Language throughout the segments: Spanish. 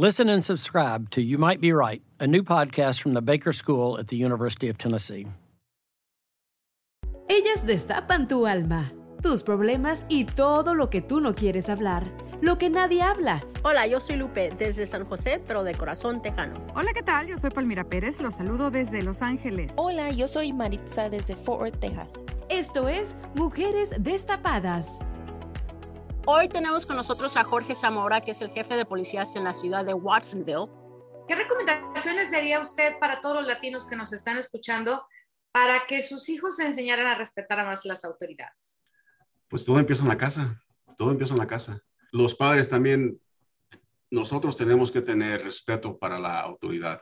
Listen and subscribe to You Might Be Right, a new podcast from the Baker School at the University of Tennessee. Ellas destapan tu alma, tus problemas y todo lo que tú no quieres hablar, lo que nadie habla. Hola, yo soy Lupe desde San José, pero de corazón tejano. Hola, ¿qué tal? Yo soy Palmira Pérez, los saludo desde Los Ángeles. Hola, yo soy Maritza desde Fort Worth, Texas. Esto es Mujeres Destapadas. Hoy tenemos con nosotros a Jorge Zamora, que es el jefe de policías en la ciudad de Watsonville. ¿Qué recomendaciones daría usted para todos los latinos que nos están escuchando para que sus hijos se enseñaran a respetar a más las autoridades? Pues todo empieza en la casa, todo empieza en la casa. Los padres también, nosotros tenemos que tener respeto para la autoridad,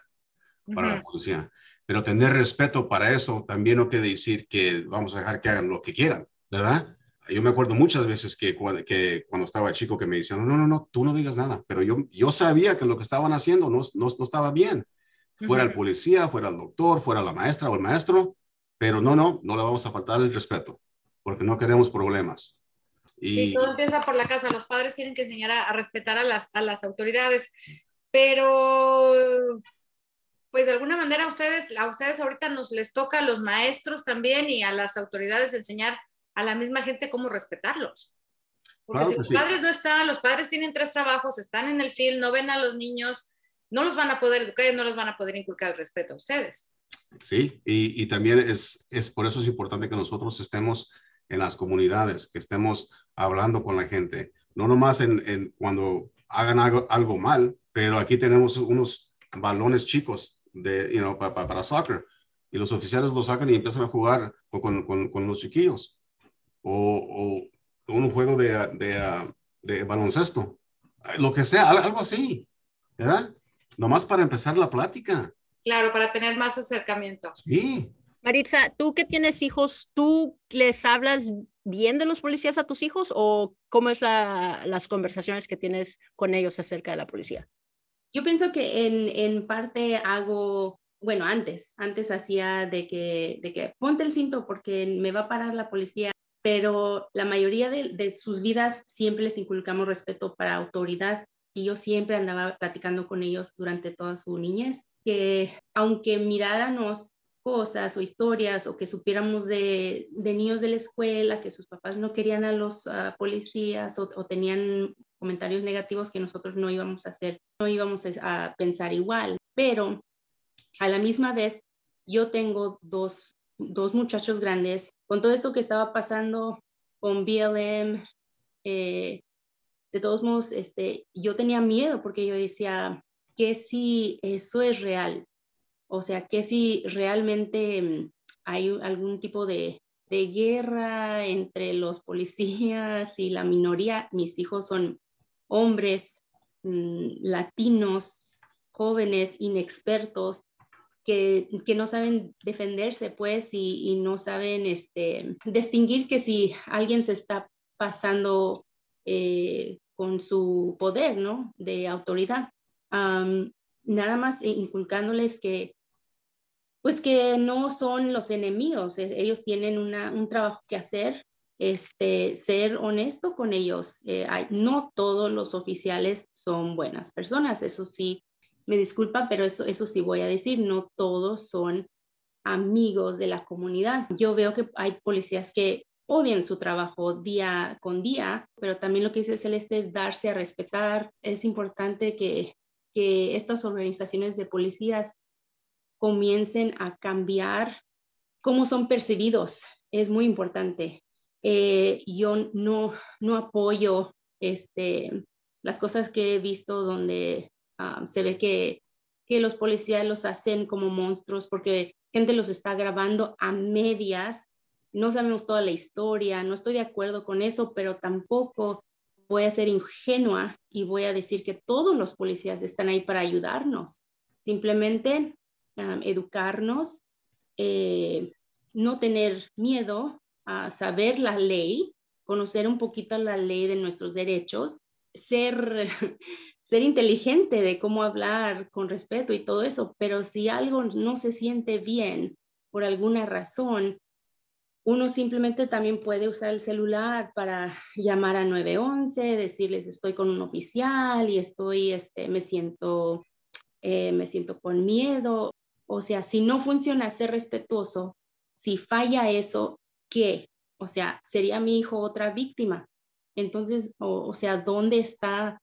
para la policía, pero tener respeto para eso también no quiere decir que vamos a dejar que hagan lo que quieran, ¿verdad? Yo me acuerdo muchas veces que, que, cuando estaba chico que me decían, no, no, no, tú no digas nada, pero yo, yo sabía que lo que estaban haciendo no, no, no estaba bien. Fuera el policía, fuera el doctor, fuera la maestra o el maestro, pero no, no, no le vamos a faltar el respeto, porque no queremos problemas. Y... Sí, todo empieza por la casa. Los padres tienen que enseñar a, a respetar a las, a las autoridades, pero pues de alguna manera a ustedes, a ustedes ahorita nos les toca a los maestros también y a las autoridades enseñar a la misma gente cómo respetarlos. Porque si los padres no están, los padres tienen tres trabajos, están en el field, no ven a los niños, no los van a poder educar y no los van a poder inculcar el respeto a ustedes. Sí, y, y también es, es, por eso es importante que nosotros estemos en las comunidades, que estemos hablando con la gente, no nomás en, en cuando hagan algo, algo, mal, pero aquí tenemos unos balones chicos de, you know, para, para soccer y los oficiales los sacan y empiezan a jugar con, con, con los chiquillos o, un juego de, de, de, baloncesto, lo que sea, algo así, ¿verdad? Nomás para empezar la plática. Claro, para tener más acercamiento. Sí. Maritza, tú que tienes hijos, ¿tú les hablas bien de los policías a tus hijos o cómo es la, las conversaciones que tienes con ellos acerca de la policía? Yo pienso que en, en parte hago, bueno, antes, antes hacía de que, de que ponte el cinto porque me va a parar la policía pero la mayoría de, sus vidas siempre les inculcamos respeto para autoridad y yo siempre andaba platicando con ellos durante toda su niñez, que aunque miráramos cosas o historias o que supiéramos de, niños de la escuela, que sus papás no querían a los policías o, o, tenían comentarios negativos que nosotros no íbamos a hacer, no íbamos a pensar igual, pero a la misma vez yo tengo dos dos muchachos grandes, con todo esto que estaba pasando con BLM, eh, de todos modos, este, yo tenía miedo porque yo decía, que si eso es real? O sea, que si realmente mm, hay algún tipo de, de guerra entre los policías y la minoría, mis hijos son hombres mm, latinos, jóvenes, inexpertos, que, no saben defenderse, pues, y, no saben este, distinguir que si alguien se está pasando eh, con su poder, ¿no? De autoridad. nada más inculcándoles que, pues, que no son los enemigos, e, ellos tienen un trabajo que hacer, este, ser honesto con ellos. Eh, no todos los oficiales son buenas personas, eso sí, me disculpa, pero eso, eso sí voy a decir, no todos son amigos de la comunidad. Yo veo que hay policías que odian su trabajo día con día, pero también lo que dice Celeste es darse a respetar. Es importante que, que estas organizaciones de policías comiencen a cambiar cómo son percibidos. Es muy importante. Eh, yo no, no apoyo este, las cosas que he visto donde ah, se ve que, que los policías los hacen como monstruos porque gente los está grabando a medias. No sabemos toda la historia, no estoy de acuerdo con eso, pero tampoco voy a ser ingenua y voy a decir que todos los policías están ahí para ayudarnos. Simplemente educarnos, eh, no tener miedo a saber la ley, conocer un poquito la ley de nuestros derechos, ser, ser inteligente de cómo hablar con respeto y todo eso, pero si algo no se siente bien por alguna razón, uno simplemente también puede usar el celular para llamar a 911, decirles estoy con un oficial y estoy, este, me siento, eh, me siento con miedo. O sea, si no funciona ser respetuoso, si falla eso, ¿qué? O sea, sería mi hijo otra víctima. Entonces, o, sea, ¿dónde está,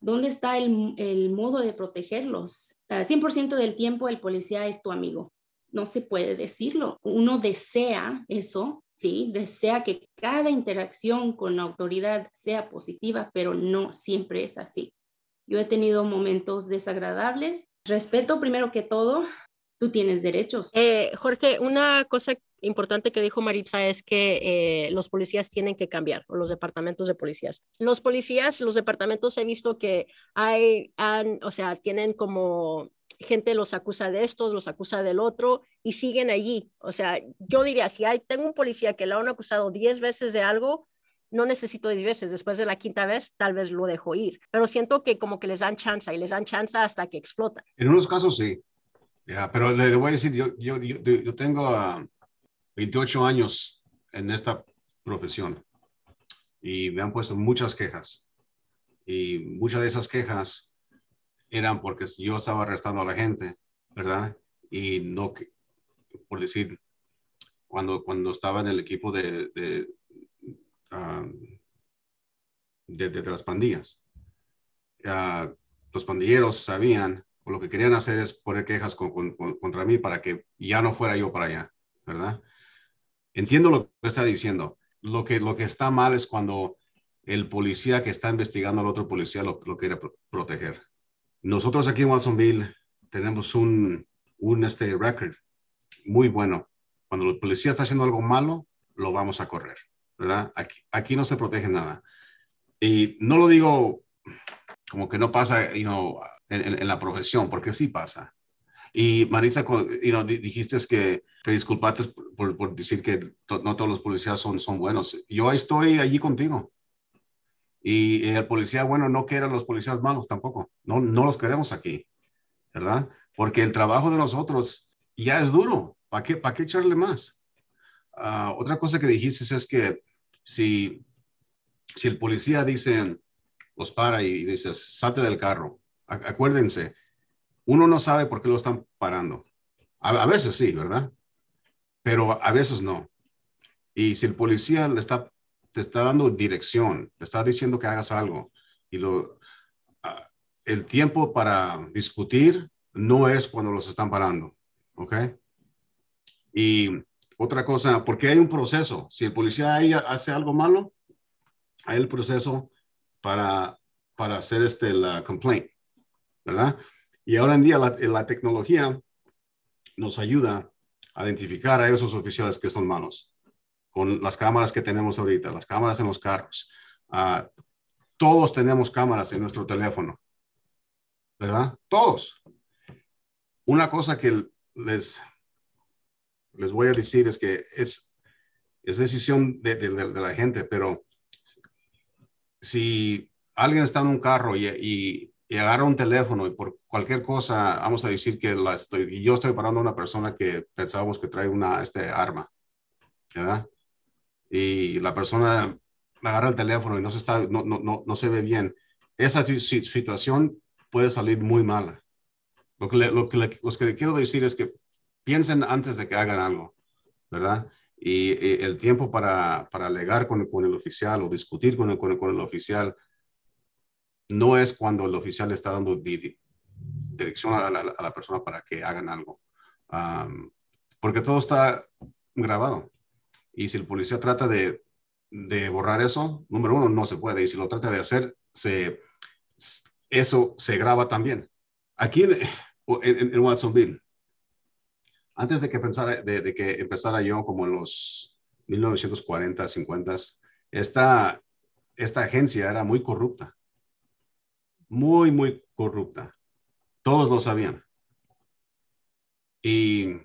dónde está el, modo de protegerlos? 100% del tiempo el policía es tu amigo no se puede decirlo. Uno desea eso, sí, desea que cada interacción con la autoridad sea positiva, pero no siempre es así. Yo he tenido momentos desagradables. Respeto primero que todo, tú tienes derechos. Eh, Jorge, una cosa importante que dijo Maritza es que eh, los policías tienen que cambiar, o los departamentos de policías. Los policías, los departamentos he visto que hay, o sea, tienen como gente los acusa de esto, los acusa del otro y siguen allí. O sea, yo diría, si hay, tengo un policía que le han acusado 10 veces de algo, no necesito 10 veces, después de la quinta vez tal vez lo dejo ir, pero siento que como que les dan chance y les dan chance hasta que explotan. En unos casos sí, pero le, voy a decir, yo, yo, yo, tengo 28 ah, años en esta profesión y me han puesto muchas quejas y muchas de esas quejas eran porque yo estaba arrestando a la gente, ¿verdad? Y no, por decir, cuando, cuando estaba en el equipo de, de, de, las pandillas, los pandilleros sabían, o lo que querían hacer es poner quejas contra mí para que ya no fuera yo para allá, ¿verdad? Entiendo lo que está diciendo. Lo que, lo que está mal es cuando el policía que está investigando al otro policía lo, lo quiere proteger. Nosotros aquí en Watsonville tenemos un, un este record muy bueno. Cuando el policía está haciendo algo malo, lo vamos a correr, ¿verdad? Aquí, aquí no se protege nada. Y no lo digo como que no pasa you know, en, la profesión, porque sí pasa. Y Marisa, you know, dijiste que te disculpaste por, por decir que no todos los policías son, son buenos. Yo estoy allí contigo. Y el policía bueno no quiere a los policías malos tampoco. No, no los queremos aquí, ¿verdad? Porque el trabajo de nosotros ya es duro. ¿Para qué, para qué echarle más? Ah, otra cosa que dijiste es que si, si el policía dice, los para y dice, salte del carro, acuérdense, uno no sabe por qué lo están parando. A, veces sí, ¿verdad? Pero a veces no. Y si el policía le está te está dando dirección, te está diciendo que hagas algo. Y lo, ah, el tiempo para discutir no es cuando los están parando, ¿ok? Y otra cosa, porque hay un proceso. Si el policía hace algo malo, hay el proceso para, para hacer este, la complaint, ¿verdad? Y ahora en día la, la tecnología nos ayuda a identificar a esos oficiales que son malos con las cámaras que tenemos ahorita, las cámaras en los carros. Ah, todos tenemos cámaras en nuestro teléfono, ¿verdad? Todos. Una cosa que les, les voy a decir es que es, es decisión de, la gente, pero si alguien está en un carro y, agarra un teléfono y por cualquier cosa, vamos a decir que la estoy, yo estoy parando a una persona que pensábamos que trae una este, arma, ¿verdad? y la persona agarra el teléfono y no se, está, no, no, no, se ve bien, esa situación puede salir muy mala. Lo que, lo que los que le quiero decir es que piensen antes de que hagan algo, ¿verdad? Y, el tiempo para, para alegar con, con, el oficial o discutir con el, con, el, con el, oficial no es cuando el oficial está dando dirección a la, persona para que hagan algo. porque todo está grabado. Y si el policía trata de, de, borrar eso, número uno, no se puede. Y si lo trata de hacer, se, eso se graba también. Aquí en, en, Watsonville, antes de que, de, que empezara yo como en los 1940, 50, esta, esta agencia era muy corrupta. Muy, muy corrupta. Todos lo sabían. Y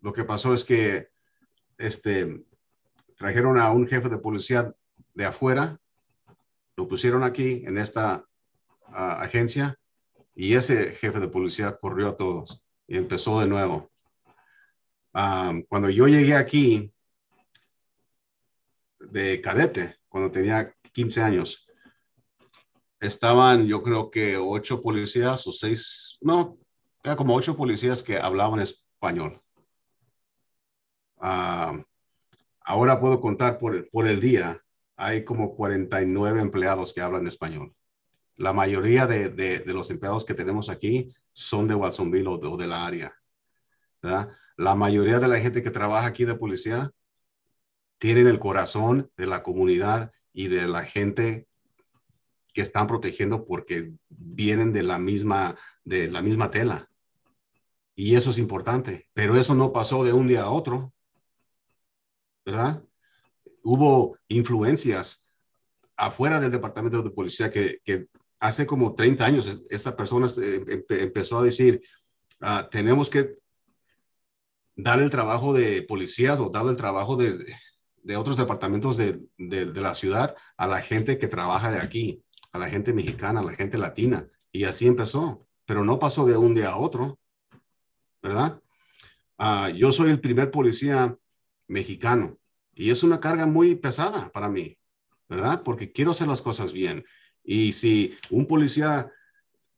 lo que pasó es que este, trajeron a un jefe de policía de afuera, lo pusieron aquí en esta agencia y ese jefe de policía corrió a todos y empezó de nuevo. cuando yo llegué aquí de cadete, cuando tenía 15 años, estaban yo creo que ocho policías o seis, no, era como ocho policías que hablaban español. ahora puedo contar por por el día, hay como 49 empleados que hablan español. La mayoría de, de, los empleados que tenemos aquí son de Watsonville o de, la área. La mayoría de la gente que trabaja aquí de policía tienen el corazón de la comunidad y de la gente que están protegiendo porque vienen de la misma, de la misma tela. Y eso es importante, pero eso no pasó de un día a otro, ¿verdad? Hubo influencias afuera del departamento de policía que, hace como 30 años esa persona empezó a decir, ah, tenemos que darle el trabajo de policías o darle el trabajo de, de otros departamentos de, de, de, la ciudad a la gente que trabaja de aquí, la gente mexicana, la gente latina. Y así empezó, pero no pasó de un día a otro. ¿verdad? Ah, yo soy el primer policía mexicano y es una carga muy pesada para mí, ¿verdad? Porque quiero hacer las cosas bien. Y si un policía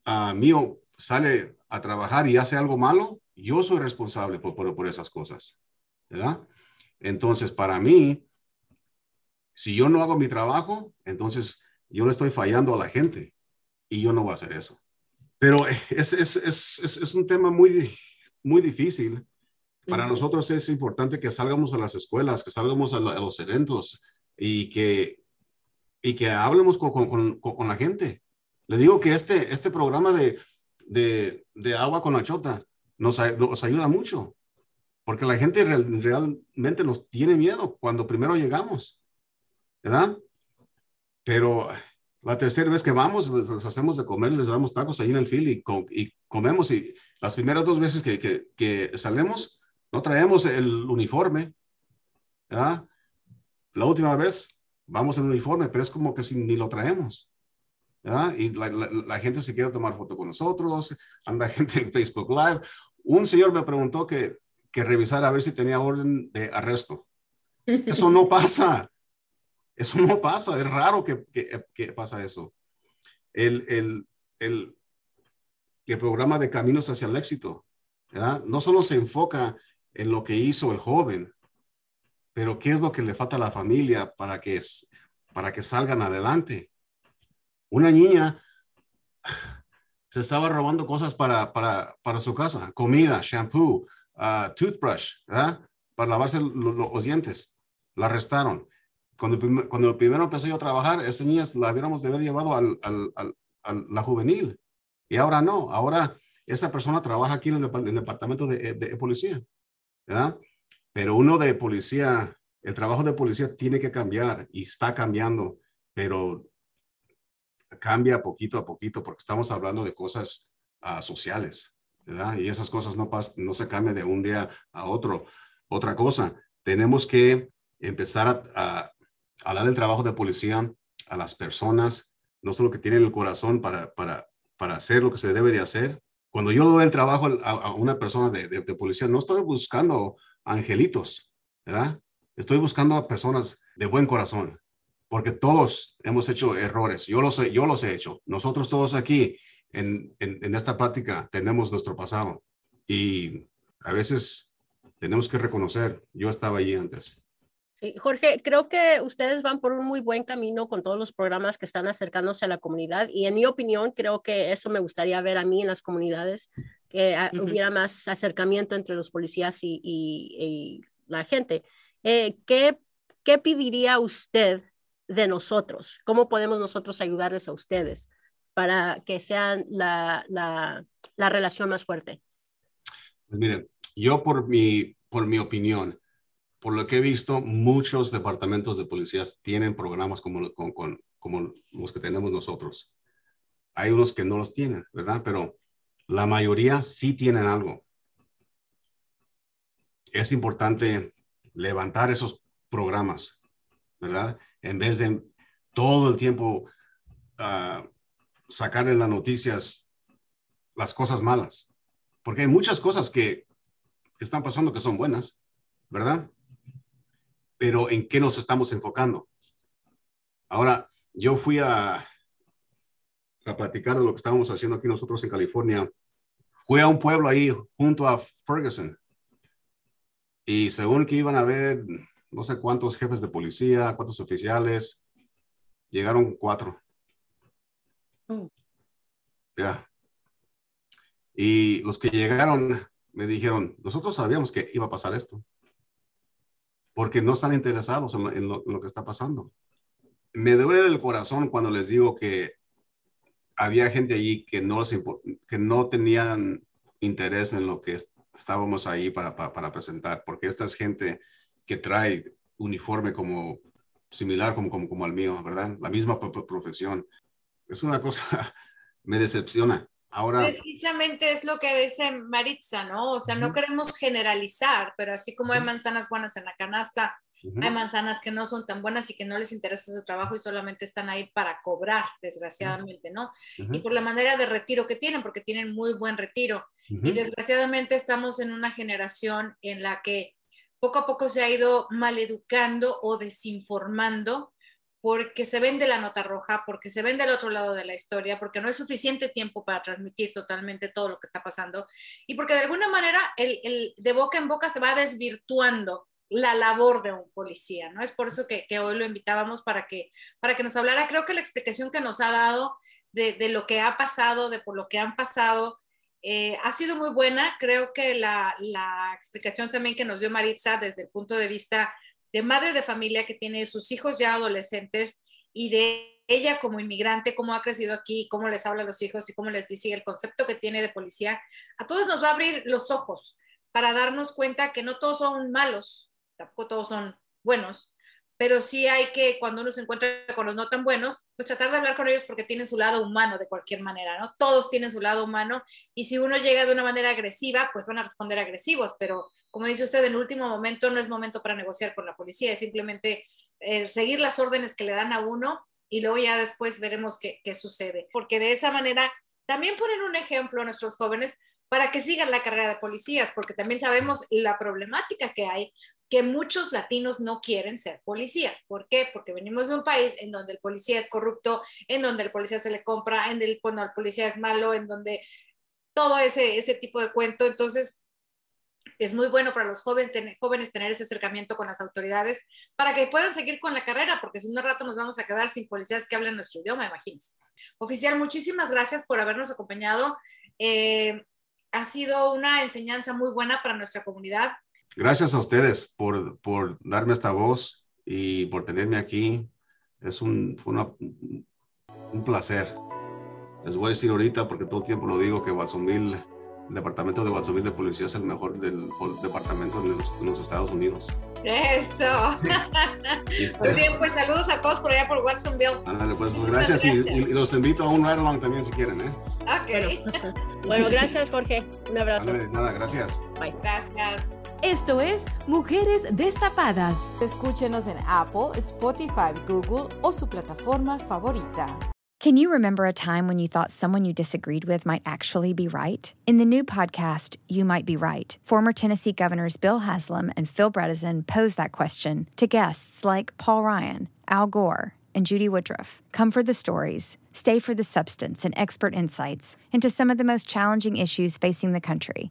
uh, mío sale a trabajar y hace algo malo, yo soy responsable por, por, por, esas cosas, ¿verdad? Entonces, para mí, si yo no hago mi trabajo, entonces yo le estoy fallando a la gente y yo no voy a hacer eso. Pero es, es, es, es un tema muy, muy difícil. Para nosotros es importante que salgamos a las escuelas, que salgamos a, los eventos y que, y que hablemos con, con, con, la gente. Le digo que este, este programa de, de, de agua con la chota nos, nos, ayuda mucho, porque la gente realmente nos tiene miedo cuando primero llegamos, ¿verdad? Pero la tercera vez que vamos, les, hacemos de comer, les damos tacos ahí en el fil y, y comemos. Y las primeras dos veces que, que, que salimos, no traemos el uniforme. ¿verdad? La última vez vamos en uniforme, pero es como que si ni lo traemos. ¿verdad? Y la, la, gente se quiere tomar foto con nosotros, anda gente en Facebook Live. Un señor me preguntó que, que revisara a ver si tenía orden de arresto. Eso no pasa. Eso no pasa, es raro que, que, pasa eso. El, el, el, el, programa de Caminos hacia el Éxito, ¿verdad? no solo se enfoca en lo que hizo el joven, pero qué es lo que le falta a la familia para que, para que salgan adelante. Una niña se estaba robando cosas para, para, para su casa, comida, shampoo, uh, toothbrush, ¿verdad? para lavarse los dientes. La arrestaron. Cuando, cuando primero empecé yo a trabajar, esas niñas la hubiéramos de haber llevado al, al, al, a la juvenil. Y ahora no, ahora esa persona trabaja aquí en el, departamento de, de, policía, ¿verdad? Pero uno de policía, el trabajo de policía tiene que cambiar y está cambiando, pero cambia poquito a poquito porque estamos hablando de cosas uh, sociales, ¿verdad? Y esas cosas no, no se cambian de un día a otro. Otra cosa, tenemos que empezar a, a, a dar el trabajo de policía a las personas, no solo que tienen el corazón para, para, para hacer lo que se debe de hacer. Cuando yo doy el trabajo a, una persona de, de, policía, no estoy buscando angelitos, ¿verdad? Estoy buscando a personas de buen corazón, porque todos hemos hecho errores. Yo los yo los he hecho. Nosotros todos aquí en, en, en esta práctica tenemos nuestro pasado y a veces tenemos que reconocer, yo estaba allí antes. Jorge, creo que ustedes van por un muy buen camino con todos los programas que están acercándose a la comunidad y en mi opinión creo que eso me gustaría ver a mí en las comunidades que hubiera más acercamiento entre los policías y, la gente. Eh, ¿qué, ¿Qué pediría usted de nosotros? ¿Cómo podemos nosotros ayudarles a ustedes para que sean la, la, la relación más fuerte? Pues miren, yo por mi, por mi opinión, por lo que he visto, muchos departamentos de policías tienen programas como, como los que tenemos nosotros. Hay unos que no los tienen, ¿verdad? Pero la mayoría sí tienen algo. Es importante levantar esos programas, ¿verdad? En vez de todo el tiempo uh, sacar en las noticias las cosas malas. Porque hay muchas cosas que, que están pasando que son buenas, ¿verdad? Pero ¿en qué nos estamos enfocando? Ahora, yo fui a, a platicar de lo que estábamos haciendo aquí nosotros en California fui a un pueblo ahí junto a Ferguson y según que iban a ver no sé cuántos jefes de policía, cuántos oficiales, llegaron cuatro. Oh. Ya. Y los que llegaron me dijeron, nosotros sabíamos que iba a pasar esto, porque no están interesados en lo, que está pasando. Me duele el corazón cuando les digo que había gente allí que no, que no tenían interés en lo que estábamos ahí para, para, presentar, porque esta es gente que trae uniforme como similar como, como, como al mío, ¿verdad? La misma profesión. Es una cosa, me decepciona. Ahora, Precisamente es lo que dice Maritza, ¿no? O sea, no queremos generalizar, pero así como hay manzanas buenas en la canasta, hay manzanas que no son tan buenas y que no les interesa su trabajo y solamente están ahí para cobrar, desgraciadamente, ¿no? Y por la manera de retiro que tienen, porque tienen muy buen retiro. Y desgraciadamente estamos en una generación en la que poco a poco se ha ido maleducando o desinformando porque se vende la nota roja, porque se vende el otro lado de la historia, porque no hay suficiente tiempo para transmitir totalmente todo lo que está pasando y porque de alguna manera el de boca en boca se va desvirtuando la labor de un policía, ¿no? Es por eso que, hoy lo invitábamos para que, para que nos hablara. Creo que la explicación que nos ha dado de, lo que ha pasado, de por lo que han pasado, eh, ha sido muy buena. Creo que la, la, explicación también que nos dio Maritza desde el punto de vista de madre de familia que tiene sus hijos ya adolescentes y de ella como inmigrante, cómo ha crecido aquí, cómo les habla a los hijos y cómo les dice el concepto que tiene de policía, a todos nos va a abrir los ojos para darnos cuenta que no todos son malos, tampoco todos son buenos, pero sí hay que, cuando uno se encuentra con los no tan buenos, pues tratar de hablar con ellos porque tienen su lado humano de cualquier manera, ¿no? Todos tienen su lado humano y si uno llega de una manera agresiva, pues van a responder agresivos, pero como dice usted, en el último momento no es momento para negociar con la policía, es simplemente eh, seguir las órdenes que le dan a uno y luego ya después veremos qué, qué sucede, porque de esa manera también ponen un ejemplo a nuestros jóvenes para que sigan la carrera de policías, porque también sabemos la problemática que hay que muchos latinos no quieren ser policías. ¿Por qué? Porque venimos de un país en donde el policía es corrupto, en donde el policía se le compra, en donde el policía es malo, en donde todo ese, ese tipo de cuento. Entonces, es muy bueno para los jóvenes, tener ese acercamiento con las autoridades para que puedan seguir con la carrera, porque si un rato nos vamos a quedar sin policías que hablen nuestro idioma, imagínense. Oficial, muchísimas gracias por habernos acompañado. Eh, ha sido una enseñanza muy buena para nuestra comunidad gracias a ustedes por, por darme esta voz y por tenerme aquí. Es un, fue un placer. Les voy a decir ahorita, porque todo el tiempo lo digo, que Watsonville, el departamento de Watsonville de policía es el mejor del departamento en los, Estados Unidos. Eso. Muy bien, pues saludos a todos por allá por Watsonville. pues, pues gracias, Y, los invito a un ride también si quieren, ¿eh? Ok. Bueno, gracias Jorge. Un abrazo. nada, gracias. Bye. Gracias. Esto es Mujeres Destapadas. Escúchenos en Apple, Spotify, Google o su plataforma favorita. Can you remember a time when you thought someone you disagreed with might actually be right? In the new podcast, You Might Be Right, former Tennessee governors Bill Haslam and Phil Bredesen pose that question to guests like Paul Ryan, Al Gore, and Judy Woodruff. Come for the stories, stay for the substance and expert insights into some of the most challenging issues facing the country